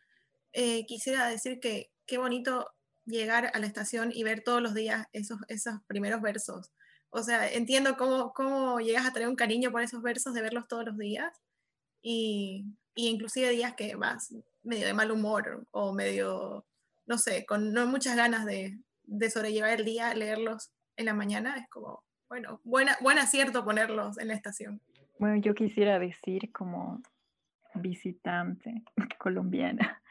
eh, quisiera decir que qué bonito llegar a la estación y ver todos los días esos, esos primeros versos. O sea, entiendo cómo, cómo llegas a tener un cariño por esos versos de verlos todos los días y, y inclusive días que vas medio de mal humor o medio, no sé, con no muchas ganas de, de sobrellevar el día, leerlos en la mañana, es como, bueno, buena, buen acierto ponerlos en la estación. Bueno, yo quisiera decir como visitante colombiana,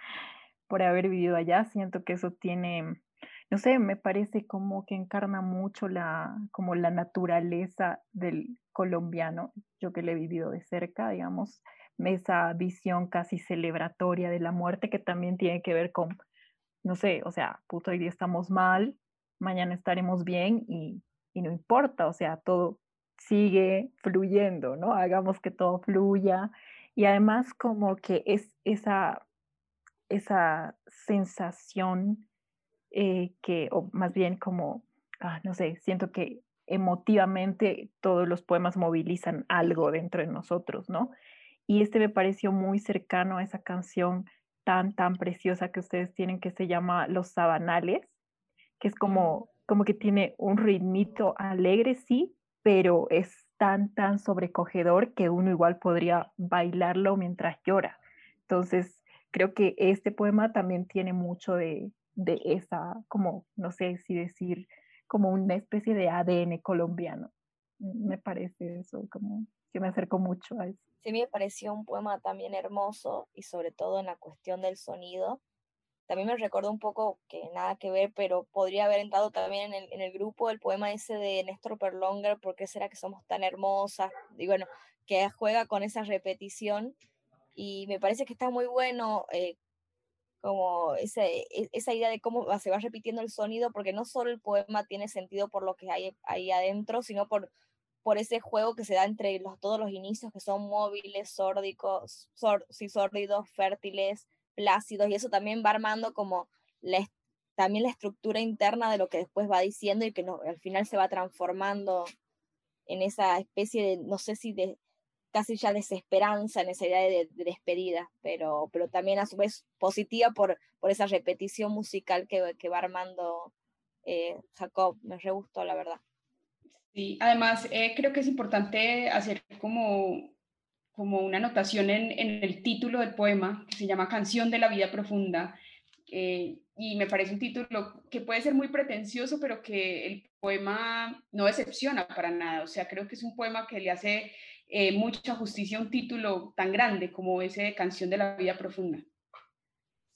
por haber vivido allá, siento que eso tiene, no sé, me parece como que encarna mucho la, como la naturaleza del colombiano, yo que le he vivido de cerca, digamos, esa visión casi celebratoria de la muerte que también tiene que ver con, no sé, o sea, puto, hoy día estamos mal, mañana estaremos bien y, y no importa, o sea, todo sigue fluyendo, ¿no? Hagamos que todo fluya. Y además como que es esa, esa sensación eh, que, o más bien como, ah, no sé, siento que emotivamente todos los poemas movilizan algo dentro de nosotros, ¿no? Y este me pareció muy cercano a esa canción tan, tan preciosa que ustedes tienen que se llama Los Sabanales, que es como, como que tiene un ritmito alegre, sí, pero es tan, tan sobrecogedor que uno igual podría bailarlo mientras llora. Entonces, creo que este poema también tiene mucho de, de esa, como, no sé si decir, como una especie de ADN colombiano. Me parece eso, como que me acerco mucho a eso. Sí, me pareció un poema también hermoso y sobre todo en la cuestión del sonido. También me recordó un poco que nada que ver, pero podría haber entrado también en el, en el grupo el poema ese de Néstor Perlonger, ¿Por qué será que somos tan hermosas? Y bueno, que juega con esa repetición y me parece que está muy bueno eh, como ese, e, esa idea de cómo se va repitiendo el sonido, porque no solo el poema tiene sentido por lo que hay ahí adentro, sino por, por ese juego que se da entre los, todos los inicios que son móviles, sórdicos, sor, sí, sórdidos, fértiles, plácidos, y eso también va armando como la, también la estructura interna de lo que después va diciendo y que no, al final se va transformando en esa especie de, no sé si de casi ya desesperanza idea de, de, despedida, pero, pero también a su vez positiva por, por esa repetición musical que, que va armando eh, Jacob. Me re gustó, la verdad. Sí, además eh, creo que es importante hacer como, como una anotación en, en, el título del poema, que se llama Canción de la Vida Profunda. Eh, y me parece un título que puede ser muy pretencioso, pero que el poema no decepciona para nada. O sea, creo que es un poema que le hace eh, mucha justicia a un título tan grande como ese de Canción de la Vida Profunda.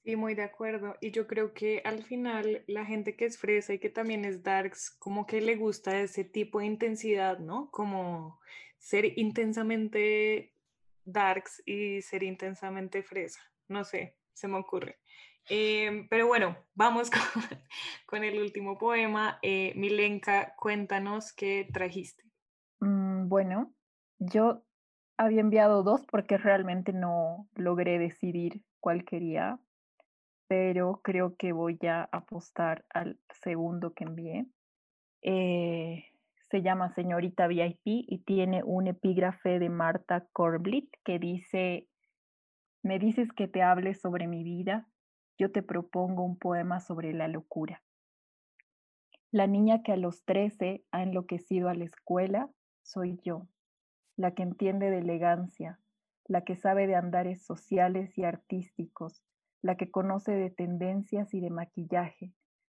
Sí, muy de acuerdo. Y yo creo que al final la gente que es fresa y que también es darks, como que le gusta ese tipo de intensidad, ¿no? Como ser intensamente darks y ser intensamente fresa. No sé, se me ocurre. Eh, pero bueno, vamos con, con el último poema. Eh, Milenka, cuéntanos qué trajiste. Mm, bueno, yo había enviado dos porque realmente no logré decidir cuál quería pero creo que voy a apostar al segundo que envié. Eh, se llama Señorita VIP y tiene un epígrafe de Marta Corblit que dice, me dices que te hable sobre mi vida, yo te propongo un poema sobre la locura. La niña que a los 13 ha enloquecido a la escuela soy yo, la que entiende de elegancia, la que sabe de andares sociales y artísticos, la que conoce de tendencias y de maquillaje,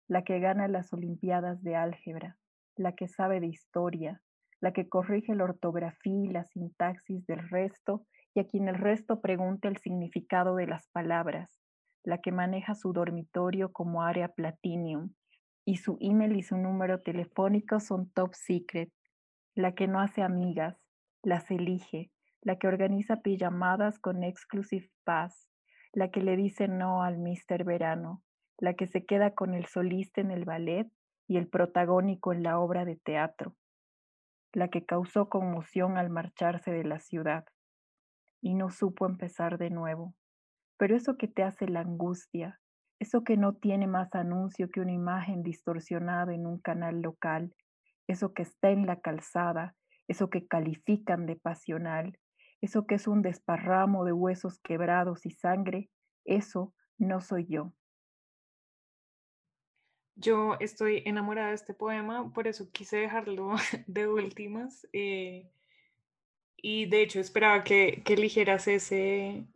la que gana las Olimpiadas de álgebra, la que sabe de historia, la que corrige la ortografía y la sintaxis del resto y a quien el resto pregunta el significado de las palabras, la que maneja su dormitorio como área platinum y su email y su número telefónico son top secret, la que no hace amigas, las elige, la que organiza pijamadas con exclusive pass, la que le dice no al Mister Verano, la que se queda con el solista en el ballet y el protagónico en la obra de teatro. la que causó conmoción al marcharse de la ciudad y no supo empezar de nuevo. Pero eso que te hace la angustia, eso que no tiene más anuncio que una imagen distorsionada en un canal local, eso que está en la calzada, eso que califican de pasional, eso que es un desparramo de huesos quebrados y sangre, eso no soy yo. Yo estoy enamorada de este poema, por eso quise dejarlo de últimas. Eh, y de hecho esperaba que, que eligieras ese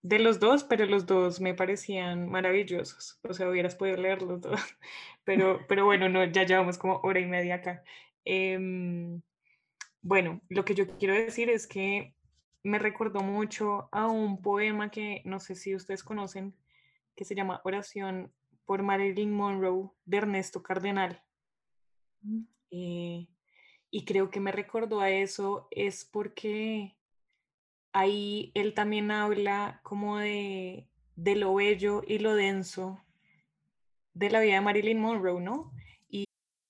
de los dos, pero los dos me parecían maravillosos. O sea, hubieras podido leer los dos. Pero, pero bueno, no, ya llevamos como hora y media acá. Em, bueno, lo que yo quiero decir es que me recordó mucho a un poema que no sé si ustedes conocen, que se llama Oración por Marilyn Monroe de Ernesto Cardenal. Mm. Eh, y creo que me recordó a eso es porque ahí él también habla como de, de lo bello y lo denso de la vida de Marilyn Monroe, ¿no?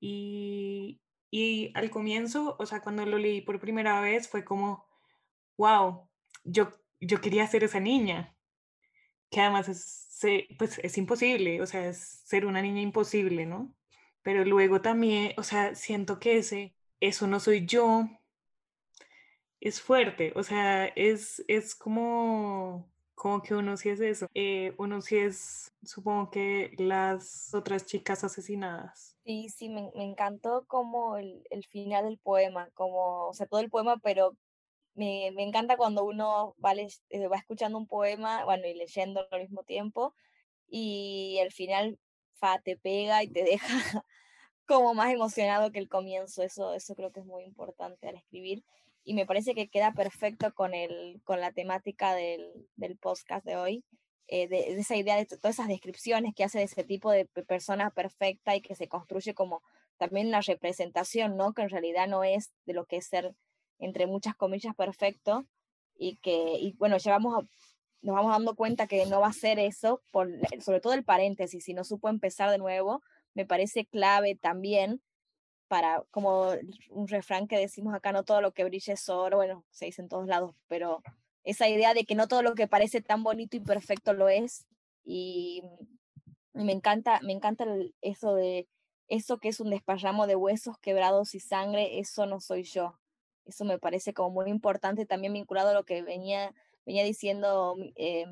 Y, y al comienzo, o sea, cuando lo leí por primera vez, fue como, wow, yo, yo quería ser esa niña, que además es, pues, es imposible, o sea, es ser una niña imposible, ¿no? Pero luego también, o sea, siento que ese, eso no soy yo, es fuerte, o sea, es, es como, como que uno sí es eso, eh, uno sí es, supongo que las otras chicas asesinadas. Sí, sí, me, me encantó como el, el, final del poema, como, o sea, todo el poema, pero me, me encanta cuando uno va, eh, va escuchando un poema, bueno, y leyendo al mismo tiempo, y el final fa, te pega y te deja como más emocionado que el comienzo, eso, eso creo que es muy importante al escribir, y me parece que queda perfecto con, el, con la temática del, del podcast de hoy, eh, de, esa idea de todas esas descripciones que hace de ese tipo de persona perfecta y que se construye como también la representación, ¿no? Que en realidad no es de lo que es ser, entre muchas comillas, perfecto y que, y bueno, llevamos nos vamos dando cuenta que no va a ser eso, por, sobre todo el paréntesis, si no supo empezar de nuevo, me parece clave también para, como un refrán que decimos acá, no todo lo que brille es oro, bueno, se dice en todos lados, pero esa idea de que no todo lo que parece tan bonito y perfecto lo es. Y, me encanta, me encanta eso de eso que es un desparramo de huesos quebrados y sangre, eso no soy yo. Eso me parece como muy importante, también vinculado a lo que venía, venía diciendo eh,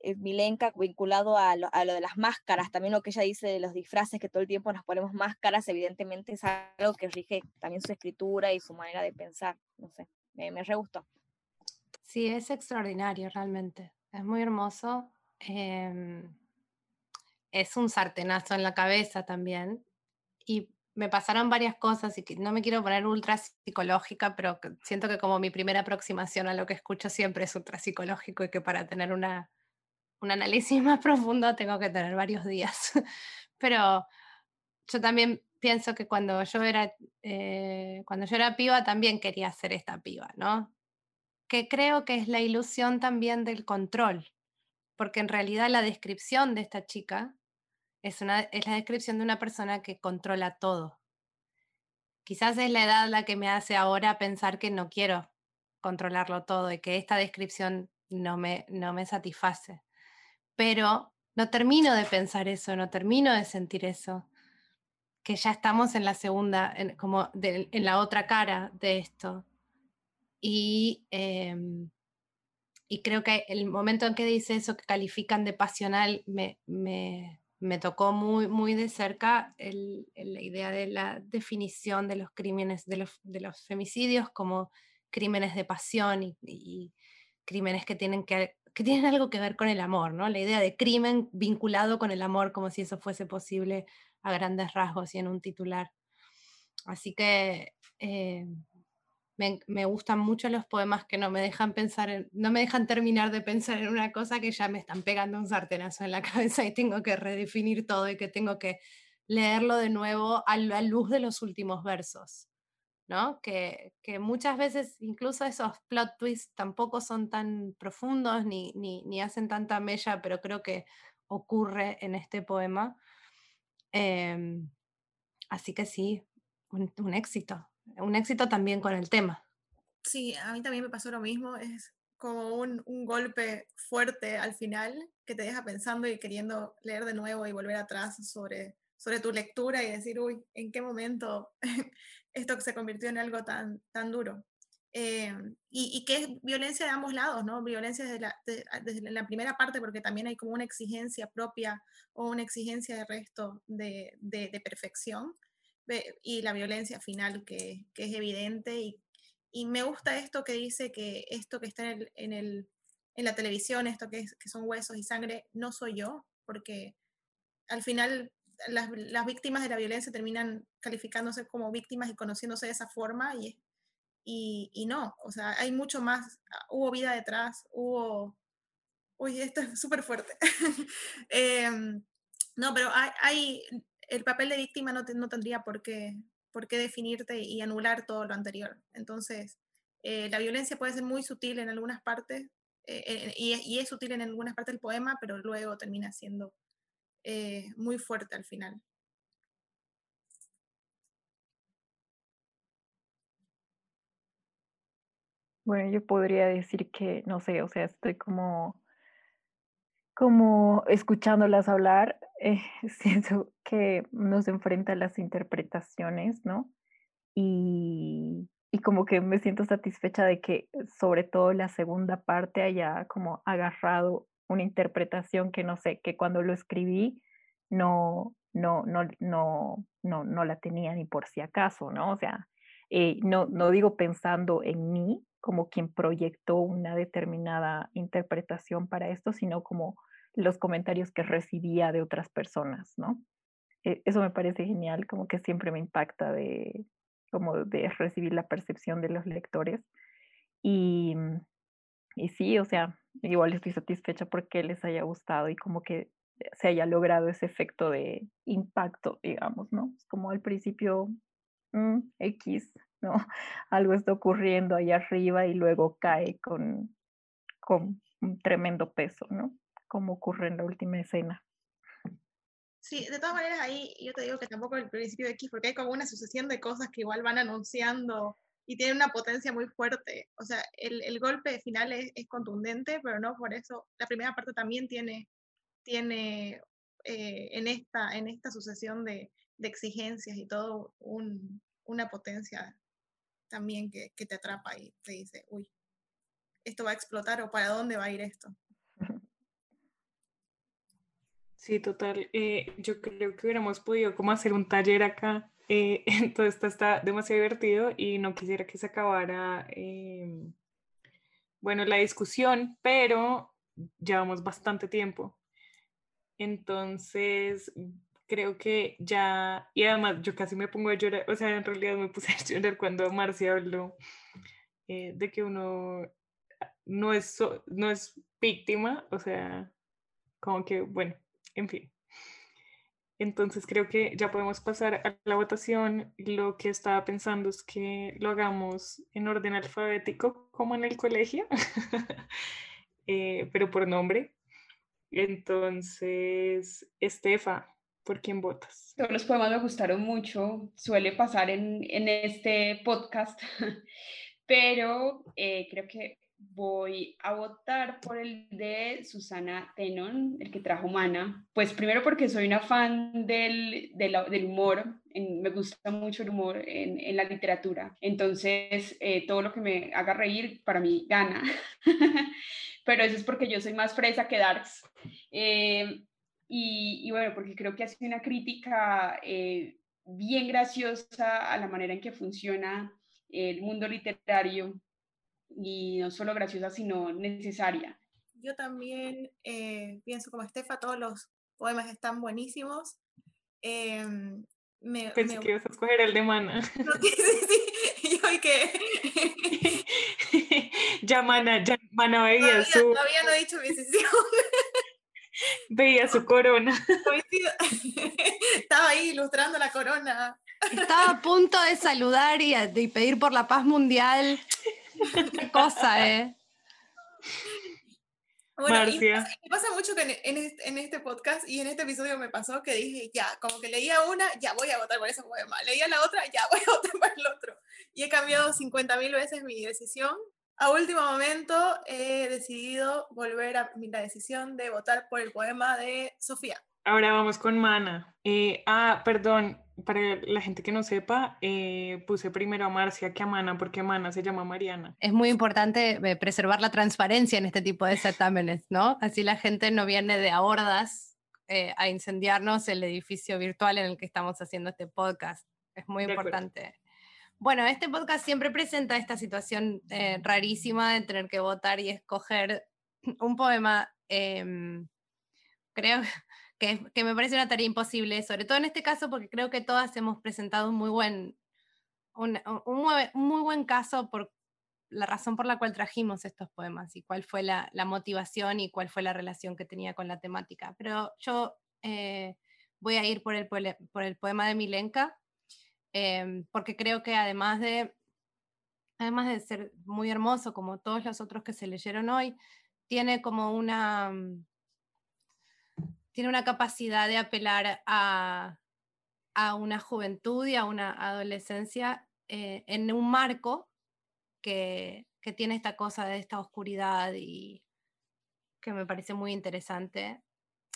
eh, Milenka, vinculado a lo, a lo, de las máscaras, también lo que ella dice de los disfraces, que todo el tiempo nos ponemos máscaras, evidentemente es algo que rige también su escritura y su manera de pensar, no sé, me, me re gustó. Sí, es extraordinario realmente. Es muy hermoso. Em, es un sartenazo en la cabeza también. Y me pasaron varias cosas y que no me quiero poner ultra psicológica, pero siento que como mi primera aproximación a lo que escucho siempre es ultra psicológico y que para tener una, un análisis más profundo tengo que tener varios días. Pero yo también pienso que cuando yo era, eh, cuando yo era piba también quería ser esta piba, ¿no? Que creo que es la ilusión también del control, porque en realidad la descripción de esta chica es, una, es la descripción de una persona que controla todo. Quizás es la edad la que me hace ahora pensar que no quiero controlarlo todo y que esta descripción no me, no me satisface. Pero no termino de pensar eso, no termino de sentir eso, que ya estamos en la segunda, en, como en la otra cara de esto. Y, em, y creo que el momento en que dice eso que califican de pasional me, me, me tocó muy, muy de cerca la idea de la definición de los crímenes, de los, de los femicidios como crímenes de pasión y, crímenes que tienen, que, que tienen algo que ver con el amor, ¿no? La idea de crimen vinculado con el amor, como si eso fuese posible a grandes rasgos y en un titular. Así que eh, me, gustan mucho los poemas que no me dejan pensar, no me dejan terminar de pensar en una cosa que ya me están pegando un sartenazo en la cabeza y tengo que redefinir todo y que tengo que leerlo de nuevo a la luz de los últimos versos. ¿no? Que, muchas veces incluso esos plot twists tampoco son tan profundos ni, ni, hacen tanta mella, pero creo que ocurre en este poema. Em, así que sí, un éxito un éxito también con el tema. Sí, a mí también me pasó lo mismo, es como un, un, golpe fuerte al final que te deja pensando y queriendo leer de nuevo y volver atrás sobre, sobre tu lectura y decir, uy, ¿en qué momento esto se convirtió en algo tan, tan duro? Eh, y, y, que es violencia de ambos lados, ¿no? Violencia desde la, desde la, primera parte, porque también hay como una exigencia propia o una exigencia de resto de, de, de perfección, y la violencia final que, que es evidente y, y, me gusta esto que dice que esto que está en, el, en, el, en la televisión, esto que, es, que, son huesos y sangre, no soy yo, porque al final las, las, víctimas de la violencia terminan calificándose como víctimas y conociéndose de esa forma y, y, y no, o sea, hay mucho más, ah, hubo vida detrás, hubo... Uy, esto es súper fuerte. eh, no, pero hay, hay, el papel de víctima no, tendría por qué, definirte y anular todo lo anterior. Entonces, eh, la violencia puede ser muy sutil en algunas partes eh, eh, y, es sutil en algunas partes del poema, pero luego termina siendo muy fuerte al final. Bueno, yo podría decir que, no sé, o sea, estoy como como escuchándolas hablar, eh, siento que nos enfrenta a las interpretaciones, ¿no? Y, y, como que me siento satisfecha de que sobre todo la segunda parte haya como agarrado una interpretación que no sé, que cuando lo escribí no, no, no, no, no, no la tenía ni por si acaso, ¿no? O sea, eh, no, no digo pensando en mí como quien proyectó una determinada interpretación para esto, sino como los comentarios que recibía de otras personas, ¿no? E, eso me parece genial, como que siempre me impacta de, como de recibir la percepción de los lectores. Y, y sí, o sea, igual estoy satisfecha porque les haya gustado y como que se haya logrado ese efecto de impacto, digamos, ¿no? Es como al principio, mm, X, ¿no? Algo está ocurriendo ahí arriba y luego cae con, con un tremendo peso, ¿no? Como ocurre en la última escena. Sí, de todas maneras ahí yo te digo que tampoco el principio de X, porque hay como una sucesión de cosas que igual van anunciando y tienen una potencia muy fuerte. O sea, el, el golpe final es, es, contundente, pero no por eso. La primera parte también tiene, tiene eh, en, esta, en esta sucesión de, de exigencias y todo un, una potencia también que, que te atrapa y te dice, uy, esto va a explotar o para dónde va a ir esto. Sí, total. Eh, yo creo que hubiéramos podido como hacer un taller acá. Eh, esto está demasiado divertido y no quisiera que se acabara, eh, bueno, la discusión, pero llevamos bastante tiempo. Entonces, creo que ya, y además yo casi me pongo a llorar, o sea, en realidad me puse a llorar cuando Marcia habló de que uno no es, no es víctima, o sea, como que, bueno, en fin. Entonces creo que ya podemos pasar a la votación. Lo que estaba pensando es que lo hagamos en orden alfabético, como en el colegio, eh, pero por nombre. Entonces, Estefa, ¿por quién votas? Todos los poemas me gustaron mucho, suele pasar en, en este podcast, pero eh, creo que voy a votar por el de Susana Tenon, el que trajo Mana. Pues primero porque soy una fan del, del, humor, me gusta mucho el humor en, en la literatura. Entonces, eh, todo lo que me haga reír para mí gana. Pero eso es porque yo soy más fresa que Darks. Eh, y, y, bueno, porque creo que hace una crítica eh, bien graciosa a la manera en que funciona el mundo literario y no solo graciosa, sino necesaria. Yo también eh, pienso como Estefa, todos los poemas están buenísimos. Em, me, Pensé que ibas a escoger el de Mana. No, sí, sí, yo que... ya Mana, ya Mana veía todavía, su... Todavía no he dicho mi decisión. veía su corona. Estaba ahí ilustrando la corona. Estaba a punto de saludar y de pedir por la paz mundial. Qué cosa, ¿eh? Bueno, y pasa, mucho que en, este, podcast y en este episodio me pasó que dije, ya, como que leía una, ya voy a votar por ese poema. Leía la otra, ya voy a votar por el otro. Y he cambiado 50.000 veces mi decisión. A último momento he decidido volver a mi decisión de votar por el poema de Sofía. Ahora vamos con Mana. Eh, ah, perdón, para la gente que no sepa, eh, puse primero a Marcia que a Mana porque Mana se llama Mariana. Es muy importante eh, preservar la transparencia en este tipo de certámenes, ¿no? Así la gente no viene de a hordas eh, a incendiarnos el edificio virtual en el que estamos haciendo este podcast. Es muy importante. Bueno, este podcast siempre presenta esta situación rarísima de tener que votar y escoger un poema. Em, creo que, me parece una tarea imposible, sobre todo en este caso porque creo que todas hemos presentado un muy buen, un, muy buen caso por la razón por la cual trajimos estos poemas y cuál fue la, motivación y cuál fue la relación que tenía con la temática. Pero yo eh, voy a ir por el, por el poema de Milenka, em, porque creo que además de, además de ser muy hermoso, como todos los otros que se leyeron hoy, tiene como una tiene una capacidad de apelar a, una juventud y a una adolescencia eh, en un marco que, tiene esta cosa de esta oscuridad y que me parece muy interesante.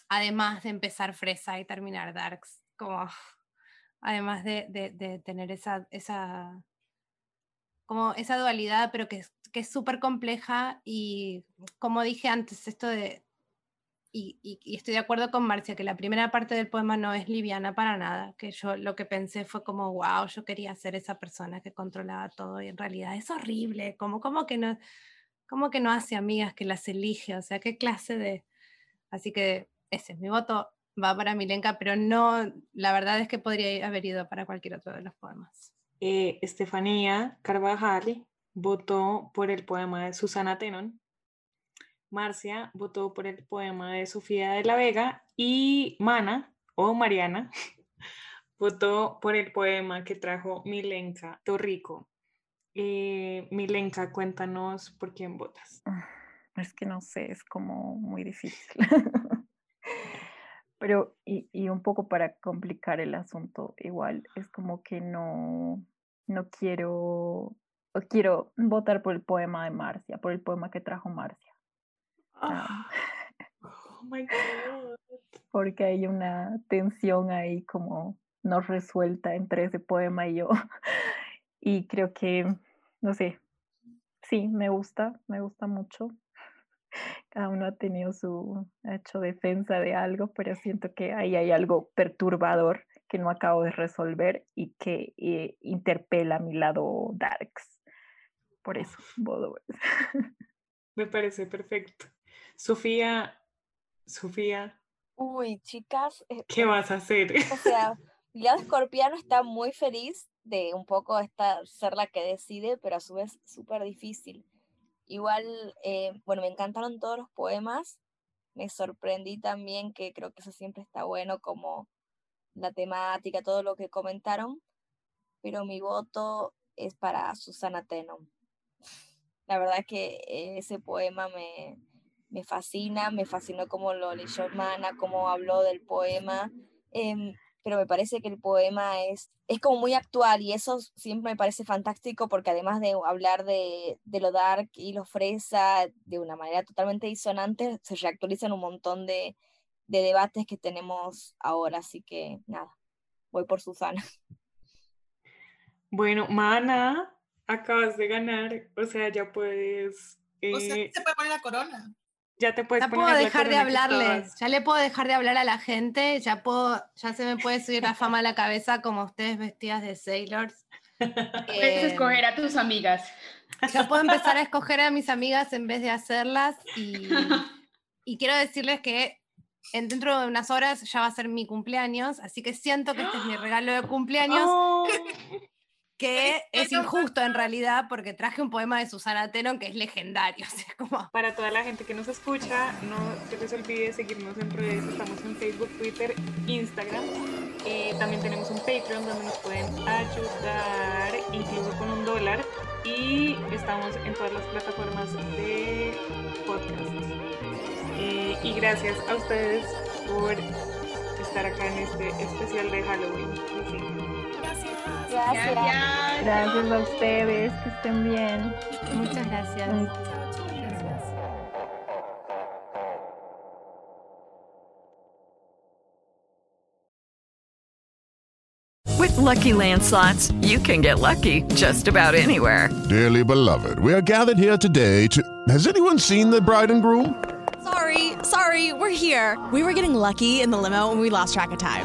Además de empezar Fresa y terminar Darks, como además de, tener esa, esa, como esa dualidad, pero que, que es súper compleja y como dije antes, esto de, y, estoy de acuerdo con Marcia, que la primera parte del poema no es liviana para nada, que yo lo que pensé fue como, wow, yo quería ser esa persona que controlaba todo y en realidad es horrible, como, como, que, no, como que no hace amigas, que las elige, o sea, qué clase de... Así que ese, mi voto va para Milenka, pero no, la verdad es que podría haber ido para cualquier otro de los poemas. Eh, Estefanía Carvajal votó por el poema de Susana Tenon, Marcia votó por el poema de Sofía de la Vega y Mana o Mariana votó por el poema que trajo Milenka Torrico. Eh, Milenka, cuéntanos por quién votas. Ah, es que no sé, es como muy difícil. Pero, y, y, un poco para complicar el asunto, igual, es como que no, no quiero, quiero votar por el poema de Marcia, por el poema que trajo Marcia. Ah. Oh my God. Porque hay una tensión ahí como no resuelta entre ese poema y yo. Y creo que, no sé, sí, me gusta, me gusta mucho. Cada uno ha tenido su, ha hecho defensa de algo, pero siento que ahí hay algo perturbador que no acabo de resolver y que eh, interpela a mi lado darks. Por eso, Me parece perfecto. Sofía, Sofía. Uy, chicas. Eh, ¿Qué vas a hacer? O sea, Leo Escorpiano está muy feliz de un poco esta, ser la que decide, pero a su vez súper difícil. Igual, eh, bueno, me encantaron todos los poemas, me sorprendí también, que creo que eso siempre está bueno, como la temática, todo lo que comentaron, pero mi voto es para Susana Tenon. La verdad es que ese poema me, me fascina, me fascinó cómo lo leyó Mana, cómo habló del poema, em, pero me parece que el poema es, es como muy actual y eso siempre me parece fantástico porque además de hablar de, de lo dark y lo fresa de una manera totalmente disonante, se reactualizan un montón de, de debates que tenemos ahora, así que nada, voy por Susana. Bueno, Mana, acabas de ganar, o sea, ya puedes... O sea, eh, se puede poner la corona. Ya te puedes Ya poner puedo dejar de hablarles, ya le puedo dejar de hablar a la gente, ya puedo, ya se me puede subir la fama a la cabeza como ustedes vestidas de sailors. Puedes Em, escoger a tus amigas. Ya puedo empezar a escoger a mis amigas en vez de hacerlas y, y quiero decirles que en, dentro de unas horas ya va a ser mi cumpleaños, así que siento que este es mi regalo de cumpleaños, Oh, que es injusto en realidad porque traje un poema de Susana Tenon que es legendario, o sea, como... Para toda la gente que nos escucha, no se les olvide seguirnos en redes. Estamos en Facebook, Twitter, Instagram. Eh, también tenemos un Patreon donde nos pueden ayudar, incluso con un dólar. Y estamos en todas las plataformas de podcast. Eh, y gracias a ustedes por estar acá en este especial de Halloween. Sí, sí. Gracias. Gracias. Gracias. Gracias a ustedes, que estén bien. Muchas gracias. With Lucky Land slots, you can get lucky just about anywhere. Dearly beloved, we are gathered here today to. Has anyone seen the bride and groom? Sorry, sorry, we're here. We were getting lucky in the limo and we lost track of time.